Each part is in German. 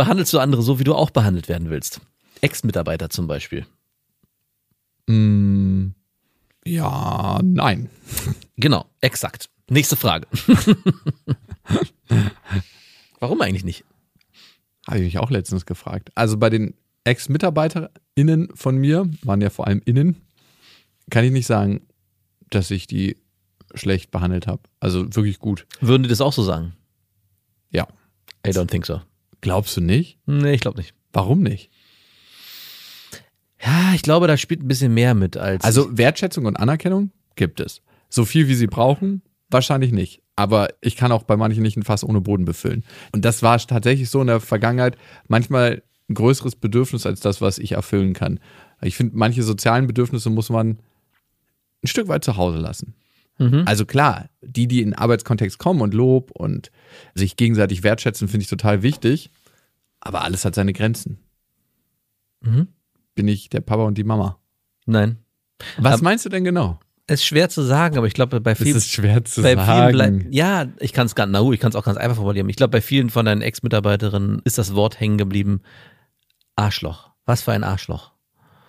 Behandelst du andere so, wie du auch behandelt werden willst? Ex-Mitarbeiter zum Beispiel. Mm, ja, nein. Genau, exakt. Nächste Frage. Warum eigentlich nicht? Habe ich mich auch letztens gefragt. Also bei den Ex-MitarbeiterInnen von mir, waren ja vor allem innen, kann ich nicht sagen, dass ich die schlecht behandelt habe. Also wirklich gut. Würden die das auch so sagen? Ja. I don't think so. Glaubst du nicht? Nee, ich glaube nicht. Warum nicht? Ja, ich glaube, da spielt ein bisschen mehr mit als. Also Wertschätzung und Anerkennung gibt es. So viel wie sie brauchen, wahrscheinlich nicht. Aber ich kann auch bei manchen nicht ein Fass ohne Boden befüllen. Und das war tatsächlich so in der Vergangenheit manchmal ein größeres Bedürfnis als das, was ich erfüllen kann. Ich finde, manche sozialen Bedürfnisse muss man ein Stück weit zu Hause lassen. Mhm. Also klar, die, die in den Arbeitskontext kommen und Lob und sich gegenseitig wertschätzen, finde ich total wichtig. Aber alles hat seine Grenzen. Mhm. Bin ich der Papa und die Mama. Nein. Was Aber- meinst du denn genau? Es ist schwer zu sagen, aber ich glaube, bei Es vielen. ist schwer zu vielen sagen. bleibt, ja, ich kann es ganz, na gut, ich kann es auch ganz einfach formulieren. Ich glaube, bei vielen von deinen Ex-Mitarbeiterinnen ist das Wort hängen geblieben. Arschloch. Was für ein Arschloch.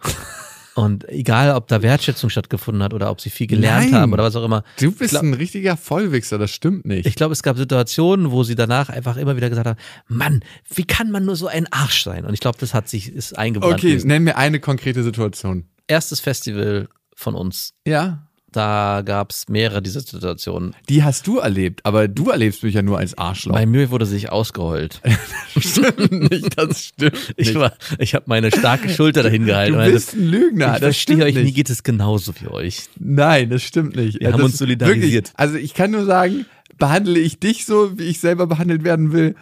Und egal, ob da Wertschätzung stattgefunden hat oder ob sie viel gelernt Nein. haben oder was auch immer. Du bist glaub- ein richtiger Vollwichser, das stimmt nicht. Ich glaube, es gab Situationen, wo sie danach einfach immer wieder gesagt haben, Mann, wie kann man nur so ein Arsch sein? Und ich glaube, das hat sich, ist eingebrannt. okay, nenn mir eine konkrete Situation. Erstes Festival von uns. Ja. Da gab es mehrere dieser Situationen. Die hast du erlebt, aber du erlebst mich ja nur als Arschloch. Bei mir wurde sich ausgeheult. stimmt nicht, das stimmt Ich war, ich habe meine starke Schulter dahin gehalten. du bist ein Lügner, ich das verstehe stimmt euch, mir nicht. geht es genauso wie euch. Nein, das stimmt nicht. Wir haben das uns solidarisiert. Wirklich, also ich kann nur sagen, behandle ich dich so, wie ich selber behandelt werden will?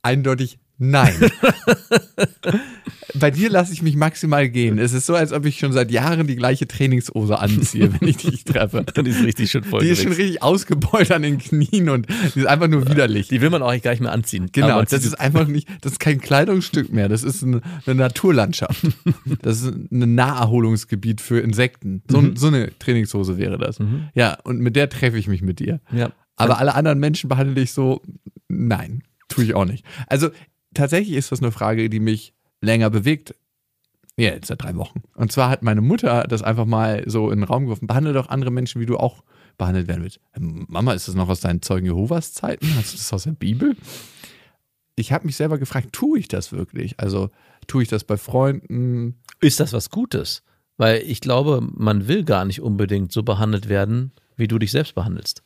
Eindeutig nein. Bei dir lasse ich mich maximal gehen. Es ist so, als ob ich schon seit Jahren die gleiche Trainingshose anziehe, wenn ich dich treffe. Die ist richtig schön voll. Die ist schon richtig ausgebeult an den Knien und die ist einfach nur widerlich. Die will man auch gar nicht mehr anziehen. Genau, das ist einfach nicht, das ist kein Kleidungsstück mehr, das ist eine, eine Naturlandschaft. Das ist ein Naherholungsgebiet für Insekten. So, Mhm. so eine Trainingshose wäre das. Ja, und mit der treffe ich mich mit dir. ja. Aber alle anderen Menschen behandle ich so, nein, tue ich auch nicht. Also tatsächlich ist das eine Frage, die mich länger bewegt. Ja, jetzt seit drei Wochen. Und zwar hat meine Mutter das einfach mal so in den Raum geworfen. Behandle doch andere Menschen, wie du auch behandelt werden willst. Ähm, Mama, ist das noch aus deinen Zeugen Jehovas Zeiten? Hast du das aus der Bibel? Ich habe mich selber gefragt, tue ich das wirklich? Also tue ich das bei Freunden? Ist das was Gutes? Weil ich glaube, man will gar nicht unbedingt so behandelt werden, wie du dich selbst behandelst.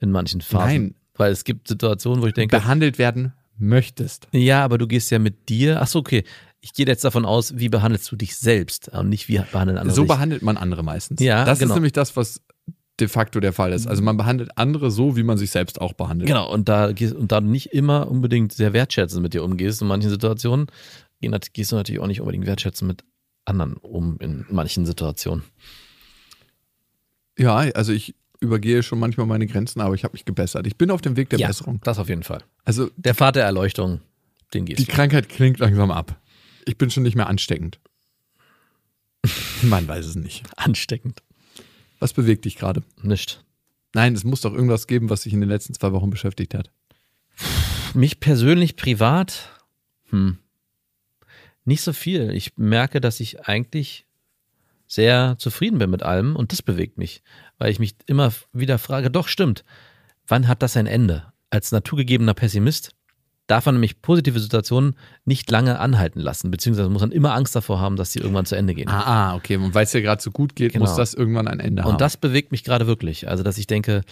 In manchen Phasen. Nein. Weil es gibt Situationen, wo ich denke, Behandelt werden möchtest. ja, aber du gehst ja mit dir. Ach so, okay. Ich gehe jetzt davon aus, wie behandelst du dich selbst und nicht wie behandeln andere So dich. behandelt man andere meistens. Ja, das genau. ist nämlich das, was de facto der Fall ist. Also man behandelt andere so, wie man sich selbst auch behandelt. Genau, und da, und da du nicht immer unbedingt sehr wertschätzend mit dir umgehst in manchen Situationen, gehst du natürlich auch nicht unbedingt wertschätzend mit anderen um in manchen Situationen. Ja, also ich übergehe schon manchmal meine Grenzen, aber ich habe mich gebessert. Ich bin auf dem Weg der Besserung. das auf jeden Fall. Also Der Pfad der Erleuchtung, den gehst die du. Krankheit klingt langsam ab. Ich bin schon nicht mehr ansteckend. Man weiß es nicht. Ansteckend. Was bewegt dich gerade? Nicht. Nein, es muss doch irgendwas geben, was dich in den letzten zwei Wochen beschäftigt hat. Mich persönlich privat, hm, nicht so viel. Ich merke, dass ich eigentlich sehr zufrieden bin mit allem und das bewegt mich, weil ich mich immer wieder frage, doch stimmt, wann hat das ein Ende? Als naturgegebener Pessimist darf man nämlich positive Situationen nicht lange anhalten lassen, beziehungsweise muss man immer Angst davor haben, dass sie irgendwann zu Ende gehen. Ah, ah okay. Und weil es dir gerade so gut geht, Genau. muss das irgendwann ein Ende haben. Und das bewegt mich gerade wirklich. Also, dass ich denke,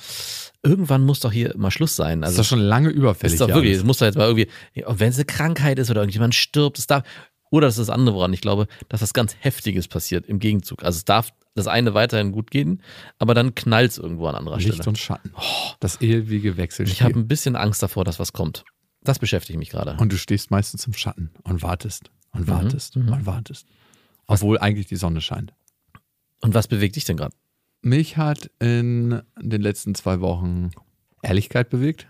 irgendwann muss doch hier mal Schluss sein. ist Also, doch schon lange überfällig. ist doch wirklich, es muss doch jetzt mal irgendwie, und wenn es eine Krankheit ist oder irgendjemand stirbt, es darf, oder das ist das andere, woran ich glaube, dass was ganz Heftiges passiert im Gegenzug. Also es darf das eine weiterhin gut gehen, aber dann knallt es irgendwo an anderer Licht Stelle. und Schatten. Das ewige Wechselspiel. Ich habe ein bisschen Angst davor, dass was kommt. Das beschäftigt mich gerade. Und du stehst meistens im Schatten und wartest Mhm, und wartest und wartest. Obwohl eigentlich die Sonne scheint. Und was bewegt dich denn gerade? Mich hat in den letzten zwei Wochen Ehrlichkeit bewegt.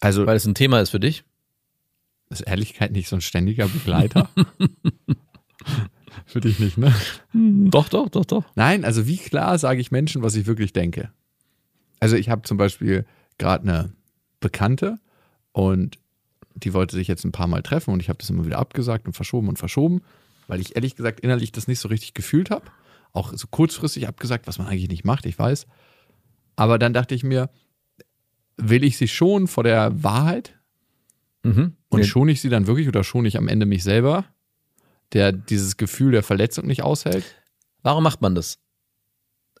Also Weil es ein Thema ist für dich? Ist Ehrlichkeit nicht so ein ständiger Begleiter? Für dich nicht, ne? Doch, doch, doch, doch. Nein, also wie klar sage ich Menschen, was ich wirklich denke. Also ich habe zum Beispiel gerade eine Bekannte und die wollte sich jetzt ein paar Mal treffen und ich habe das immer wieder abgesagt und verschoben und verschoben, weil ich ehrlich gesagt innerlich das nicht so richtig gefühlt habe. Auch so kurzfristig abgesagt, was man eigentlich nicht macht, ich weiß. Aber dann dachte ich mir, will ich sie schon vor der Wahrheit? Mhm. Und schone ich sie dann wirklich oder schone ich am Ende mich selber, der dieses Gefühl der Verletzung nicht aushält? Warum macht man das?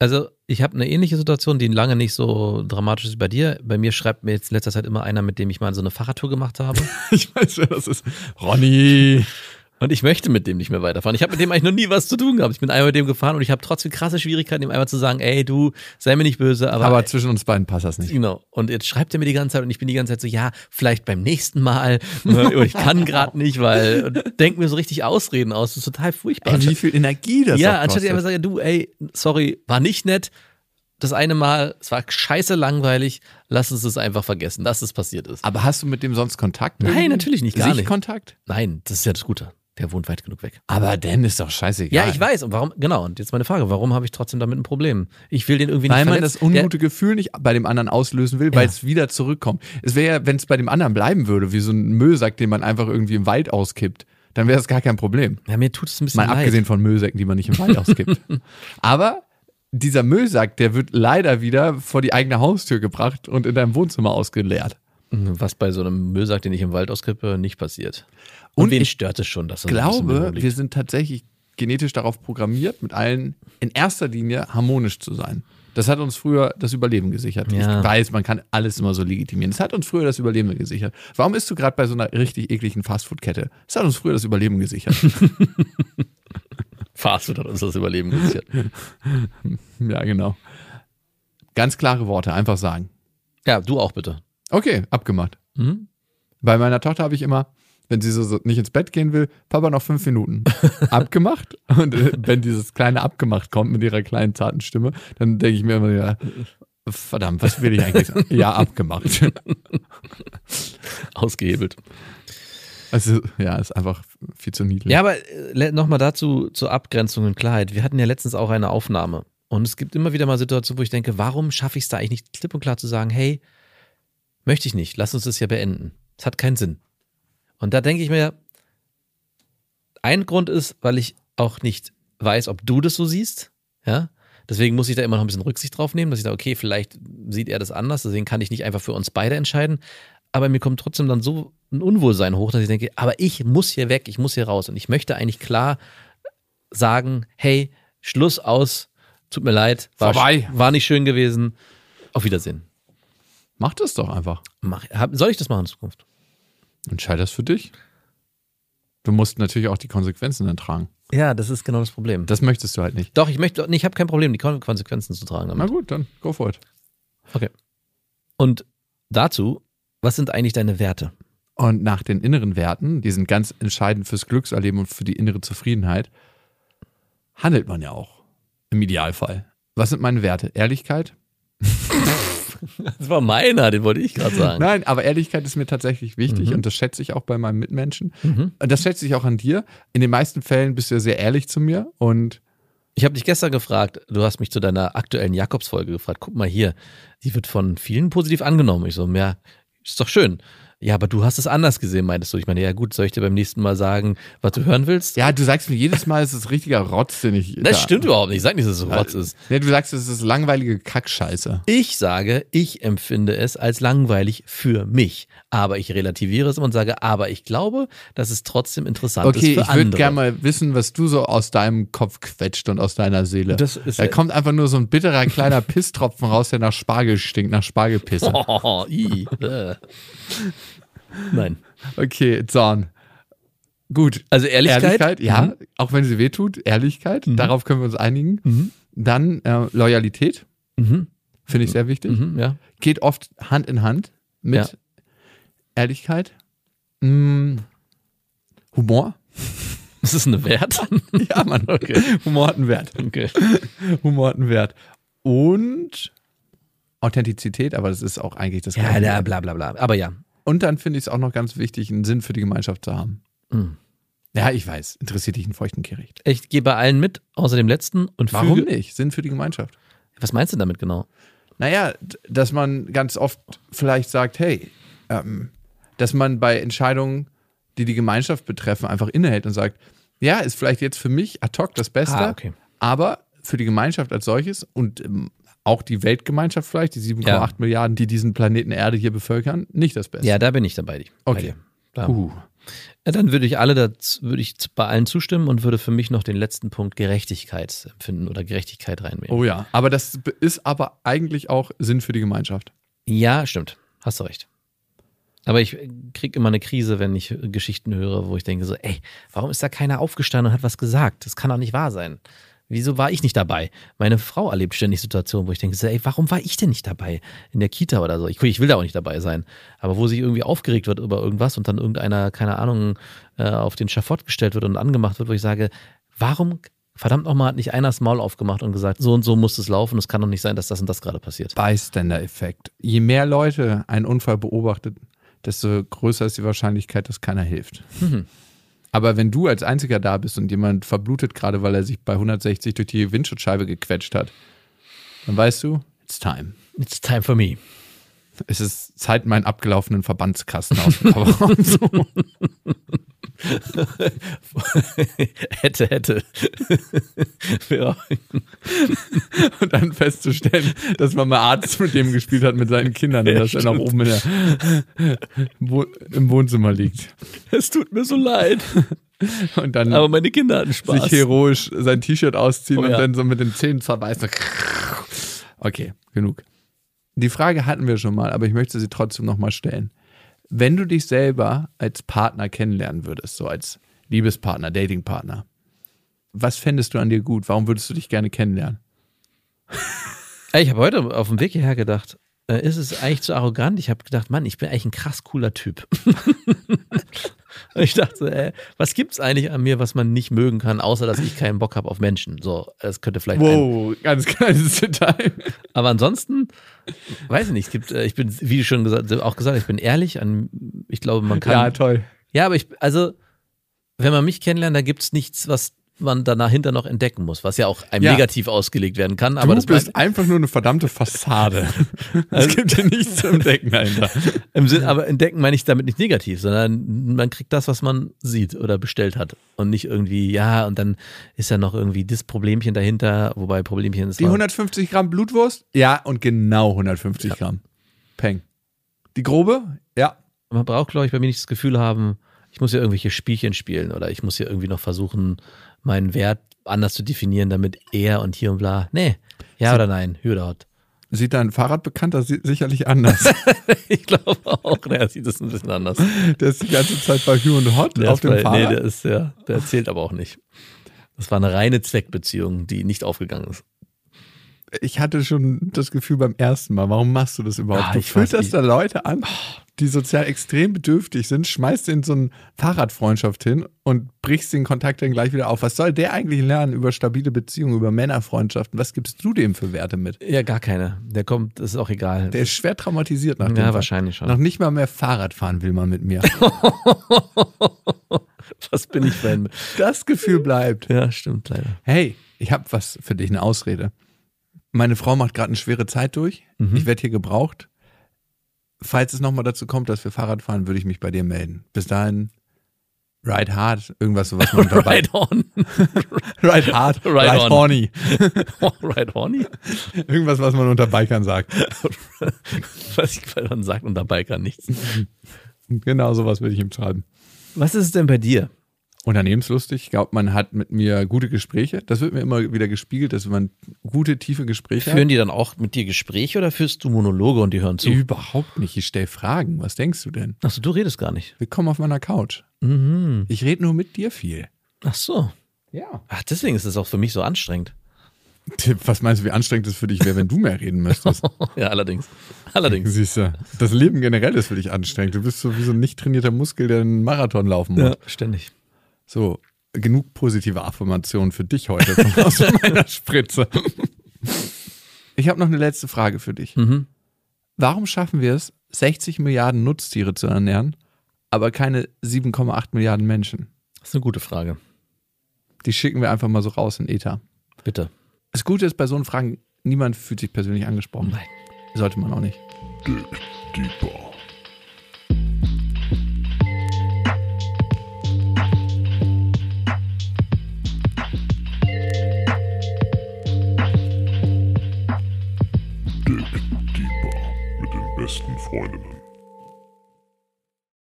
Also, ich habe eine ähnliche Situation, die lange nicht so dramatisch ist wie bei dir. Bei mir schreibt mir jetzt in letzter Zeit immer einer, mit dem ich mal so eine Fahrradtour gemacht habe. Ich weiß, wer das ist. Ronny. Und ich möchte mit dem nicht mehr weiterfahren. Ich habe mit dem eigentlich noch nie was zu tun gehabt. Ich bin einmal mit dem gefahren und ich habe trotzdem krasse Schwierigkeiten, ihm einmal zu sagen, ey, du, sei mir nicht böse, aber. Aber zwischen uns beiden passt das nicht. Genau. Und jetzt schreibt er mir die ganze Zeit und ich bin die ganze Zeit so, ja, vielleicht beim nächsten Mal. Oder ich kann gerade nicht, weil und denk mir so richtig Ausreden aus. Das ist total furchtbar. Ey, wie viel Energie das ja, anstatt ich einfach sage, du, ey, sorry, war nicht nett. Das eine Mal, es war scheiße langweilig, lass uns das einfach vergessen, dass es passiert ist. Aber hast du mit dem sonst Kontakt? Nein, natürlich nicht, gar nicht. Sichtkontakt? Nein, das ist ja das Gute. Der wohnt weit genug weg. Aber Dan ist doch scheißegal. Ja, ich weiß. Und warum, genau, und jetzt meine Frage, warum habe ich trotzdem damit ein Problem? Ich will den irgendwie nicht Weil man das ungute Gefühl nicht bei dem anderen auslösen will, weil Ja. es wieder zurückkommt. Es wäre ja, wenn es bei dem anderen bleiben würde, wie so ein Müllsack, den man einfach irgendwie im Wald auskippt, dann wäre es gar kein Problem. Der, ja, mir tut es ein bisschen Mal leid. abgesehen von Müllsäcken, die man nicht im Wald auskippt. Aber dieser Müllsack, der wird leider wieder vor die eigene Haustür gebracht und in deinem Wohnzimmer ausgeleert. Was bei so einem Müllsack, den ich im Wald auskippe, nicht passiert. Und, Und wen ich stört es schon, dass bisschen glaube, wir sind tatsächlich genetisch darauf programmiert, mit allen in erster Linie harmonisch zu sein. Das hat uns früher das Überleben gesichert. Ja. Ich weiß, man kann alles immer so legitimieren. Das hat uns früher das Überleben gesichert. Warum isst du gerade bei so einer richtig ekligen Fastfood-Kette? Das hat uns früher das Überleben gesichert. Fastfood hat uns das Überleben gesichert. ja, genau. Ganz klare Worte, einfach sagen. ja, du auch bitte. Okay, abgemacht. Mhm. Bei meiner Tochter habe ich immer, wenn sie so, nicht ins Bett gehen will, Papa noch fünf Minuten. abgemacht. Und äh, wenn dieses kleine abgemacht kommt mit ihrer kleinen zarten Stimme, dann denke ich mir immer, ja, verdammt, was will ich eigentlich sagen? Ja, abgemacht. Ausgehebelt. Also, ja, ist einfach viel zu niedlich. Ja, aber äh, nochmal dazu zur Abgrenzung und Klarheit. Wir hatten ja letztens auch eine Aufnahme. Und es gibt immer wieder mal Situationen, wo ich denke, warum schaffe ich es da eigentlich nicht klipp und klar zu sagen, hey, möchte ich nicht, lass uns das ja beenden. Es hat keinen Sinn. Und da denke ich mir, ein Grund ist, weil ich auch nicht weiß, ob du das so siehst. Ja. Deswegen muss ich da immer noch ein bisschen Rücksicht drauf nehmen, dass ich sage, okay, vielleicht sieht er das anders, deswegen kann ich nicht einfach für uns beide entscheiden. Aber mir kommt trotzdem dann so ein Unwohlsein hoch, dass ich denke, aber ich muss hier weg, ich muss hier raus. Und ich möchte eigentlich klar sagen, hey, Schluss aus, tut mir leid, war, Vorbei. war nicht schön gewesen. Auf Wiedersehen. Mach das doch einfach. Mach, hab, soll ich das machen in Zukunft? Entscheid das für dich. Du musst natürlich auch die Konsequenzen dann tragen. Ja, das ist genau das Problem. Das möchtest du halt nicht. Doch, ich möchte, ich habe kein Problem, die Kon- Konsequenzen zu tragen. Na Damit. gut, dann go for it. Okay. Und dazu, was sind eigentlich deine Werte? Und nach den inneren Werten, die sind ganz entscheidend fürs Glückserleben und für die innere Zufriedenheit, handelt man ja auch. Im Idealfall. Was sind meine Werte? Ehrlichkeit? Das war meiner, den wollte ich gerade sagen. Nein, aber Ehrlichkeit ist mir tatsächlich wichtig Mhm. und das schätze ich auch bei meinen Mitmenschen. Mhm. Und das schätze ich auch an dir. In den meisten Fällen bist du ja sehr ehrlich zu mir und Ich habe dich gestern gefragt, du hast mich zu deiner aktuellen Jakobsfolge gefragt, guck mal hier, die wird von vielen positiv angenommen. Ich so, ja, ist doch schön. Ja, aber du hast es anders gesehen, meintest du. Ich meine, ja gut, soll ich dir beim nächsten Mal sagen, was du hören willst? ja, du sagst mir jedes Mal, es ist richtiger Rotz, den ich. das da- stimmt überhaupt nicht. Ich sag nicht, dass es Rotz ist. Nee, du sagst, es ist langweilige Kackscheiße. Ich sage, ich empfinde es als langweilig für mich. Aber ich relativiere es immer und sage, aber ich glaube, dass es trotzdem interessant Okay, ist für ich würde gerne mal wissen, was du so aus deinem Kopf quetscht und aus deiner Seele. Das ist- da kommt einfach nur so ein bitterer kleiner Pisstropfen raus, der nach Spargel stinkt, nach Spargelpisse. Oh, i, äh. Nein. Okay, Zorn. Gut. Also Ehrlichkeit? ja, Mhm. auch wenn sie wehtut, Ehrlichkeit, darauf können wir uns einigen. Mhm. Dann äh, Loyalität, Mhm. finde ich sehr wichtig. Mhm, ja. Geht oft Hand in Hand mit Ja. Ehrlichkeit. Mm, Humor. Das ist eine Wert. Ja, Mann. Okay. Humor hat einen Wert. Okay. Humor hat einen Wert. Und Authentizität, aber das ist auch eigentlich das Ja, Gleiche. ja, bla bla bla. Aber ja. Und dann finde ich es auch noch ganz wichtig, einen Sinn für die Gemeinschaft zu haben. Mhm. Ja, ich weiß, interessiert dich ein feuchten Kehricht. Ich gehe bei allen mit, außer dem letzten. Und Warum füge, nicht? Sinn für die Gemeinschaft. Was meinst du damit genau? Naja, dass man ganz oft vielleicht sagt, hey, ähm, dass man bei Entscheidungen, die die Gemeinschaft betreffen, einfach innehält und sagt, ja, ist vielleicht jetzt für mich ad hoc das Beste, Ah, okay. aber für die Gemeinschaft als solches und ähm, auch die Weltgemeinschaft vielleicht, die 7,8 Ja. Milliarden, die diesen Planeten Erde hier bevölkern, nicht das Beste. Ja, da bin ich dabei. Bei Okay. Da. Uh. Ja, dann würde ich alle dazu, würde ich bei allen zustimmen und würde für mich noch den letzten Punkt Gerechtigkeit empfinden oder Gerechtigkeit reinnehmen. Oh ja, aber das ist aber eigentlich auch Sinn für die Gemeinschaft. Ja, stimmt. Hast du recht. Aber ich kriege immer eine Krise, wenn ich Geschichten höre, wo ich denke so, ey, warum ist da keiner aufgestanden und hat was gesagt? Das kann doch nicht wahr sein. Wieso war ich nicht dabei? Meine Frau erlebt ständig Situationen, wo ich denke, ey, warum war ich denn nicht dabei? In der Kita oder so. Ich, ich will da auch nicht dabei sein. Aber wo sich irgendwie aufgeregt wird über irgendwas und dann irgendeiner, keine Ahnung, äh, auf den Schafott gestellt wird und angemacht wird, wo ich sage, warum, verdammt nochmal, hat nicht einer das Maul aufgemacht und gesagt, so und so muss es laufen. Es kann doch nicht sein, dass das und das gerade passiert. Bystander-Effekt. Je mehr Leute einen Unfall beobachtet, desto größer ist die Wahrscheinlichkeit, dass keiner hilft. Mhm. Aber wenn du als Einziger da bist und jemand verblutet gerade, weil er sich bei 160 durch die Windschutzscheibe gequetscht hat, dann weißt du, it's time. It's time for me. Es ist Zeit, meinen abgelaufenen Verbandskasten aus hätte, hätte. und dann festzustellen, dass man mal Arzt mit dem gespielt hat, mit seinen Kindern und Ja, dass er noch stimmt. oben der, im Wohnzimmer liegt. Es tut mir so leid. Und dann Aber meine Kinder hatten Spaß. sich heroisch sein T-Shirt ausziehen Oh und ja. dann so mit den Zähnen zerbeißen. Okay, genug. Die Frage hatten wir schon mal, aber ich möchte sie trotzdem nochmal stellen. Wenn du dich selber als Partner kennenlernen würdest, so als Liebespartner, Datingpartner, was fändest du an dir gut? Warum würdest du dich gerne kennenlernen? Ich habe heute auf dem Weg hierher gedacht, äh, ist es eigentlich zu arrogant? Ich habe gedacht, Mann, ich bin eigentlich ein krass cooler Typ. Und ich dachte, so, ey, was gibt's eigentlich an mir, was man nicht mögen kann, außer dass ich keinen Bock habe auf Menschen? So, das könnte vielleicht ein, Wow, ganz kleines Detail. Aber ansonsten, weiß ich nicht, es gibt, äh, ich bin, wie schon gesagt, auch gesagt, ich bin ehrlich, an, ich glaube, man kann. Ja, toll. Ja, aber ich, also, wenn man mich kennenlernt, da gibt's nichts, was man dahinter noch entdecken muss, was ja auch einem Ja. negativ ausgelegt werden kann. Aber du das bist einfach nur eine verdammte Fassade. Es gibt hier nichts zu entdecken dahinter. Im Sinn, aber entdecken meine ich damit nicht negativ, sondern man kriegt das, was man sieht oder bestellt hat. Und nicht irgendwie, ja, und dann ist ja noch irgendwie das Problemchen dahinter, wobei Problemchen ist. Die 150 Gramm Blutwurst? Ja, und genau 150 Gramm. Peng. Die grobe? Ja. man braucht, glaube ich, bei mir nicht das Gefühl haben, ich muss ja irgendwelche Spielchen spielen oder ich muss ja irgendwie noch versuchen, meinen Wert anders zu definieren, damit er und hier und bla. Nee, ja oder nein, Hü oder Hot. Sieht dein Fahrradbekannter si- sicherlich anders. Ich glaube auch, ne, er sieht das ein bisschen anders. Der ist die ganze Zeit bei Hugh und Hot Der auf dem bei, nee, Fahrrad. der ist ja, der erzählt aber auch nicht. Das war eine reine Zweckbeziehung, die nicht aufgegangen ist. ich hatte schon das Gefühl beim ersten Mal, warum machst du das überhaupt? Ah, du filterst nicht. da Leute an, die sozial extrem bedürftig sind, schmeißt in so eine Fahrradfreundschaft hin und brichst den Kontakt dann gleich wieder auf. Was soll der eigentlich lernen über stabile Beziehungen, über Männerfreundschaften? Was gibst du dem für Werte mit? Ja, gar keine. Der kommt, das ist auch egal. Der ist schwer traumatisiert nach dem ja, Fall. wahrscheinlich schon. Noch nicht mal mehr Fahrrad fahren will man mit mir. Was bin ich für ein. Das Gefühl bleibt. Ja, stimmt leider. Hey, ich habe was für dich, eine Ausrede. Meine Frau macht gerade eine schwere Zeit durch. Mhm. Ich werde hier gebraucht. Falls es nochmal dazu kommt, dass wir Fahrrad fahren, würde ich mich bei dir melden. Bis dahin, ride hard, irgendwas, was man unter Ride on. ride hard, Ride ride, on. horny. Ride horny? Irgendwas, was man unter Bikern sagt. Was ich weil man sagt, und dabei kann nichts. Genau sowas würde ich ihm schreiben. Was ist es denn bei dir? Unternehmenslustig. Ich glaube, man hat mit mir gute Gespräche. Das wird mir immer wieder gespiegelt, dass man gute, tiefe Gespräche Führen die dann auch mit dir Gespräche oder führst du Monologe und die hören zu? Überhaupt nicht. Ich stelle Fragen. Was denkst du denn? Achso, du redest gar nicht. Willkommen auf meiner Couch. Mhm. Ich rede nur mit dir viel. Ach so. Ja. Ach, deswegen ist es auch für mich so anstrengend. Was meinst du, wie anstrengend es für dich wäre, wenn du mehr reden müsstest? ja, allerdings. Allerdings. Siehst du, das Leben generell ist für dich anstrengend. Du bist so wie so ein nicht trainierter Muskel, der einen Marathon laufen muss. Ja, ständig. So, genug positive Affirmationen für dich heute aus meiner Spritze. Ich habe noch eine letzte Frage für dich. Mhm. Warum schaffen wir es, 60 Milliarden Nutztiere zu ernähren, aber keine 7,8 Milliarden Menschen? Das ist eine gute Frage. Die schicken wir einfach mal so raus in Ether. Bitte. Das Gute ist bei so Fragen, niemand fühlt sich persönlich angesprochen. Nein. Sollte man auch nicht. Dig deeper. Freundinnen.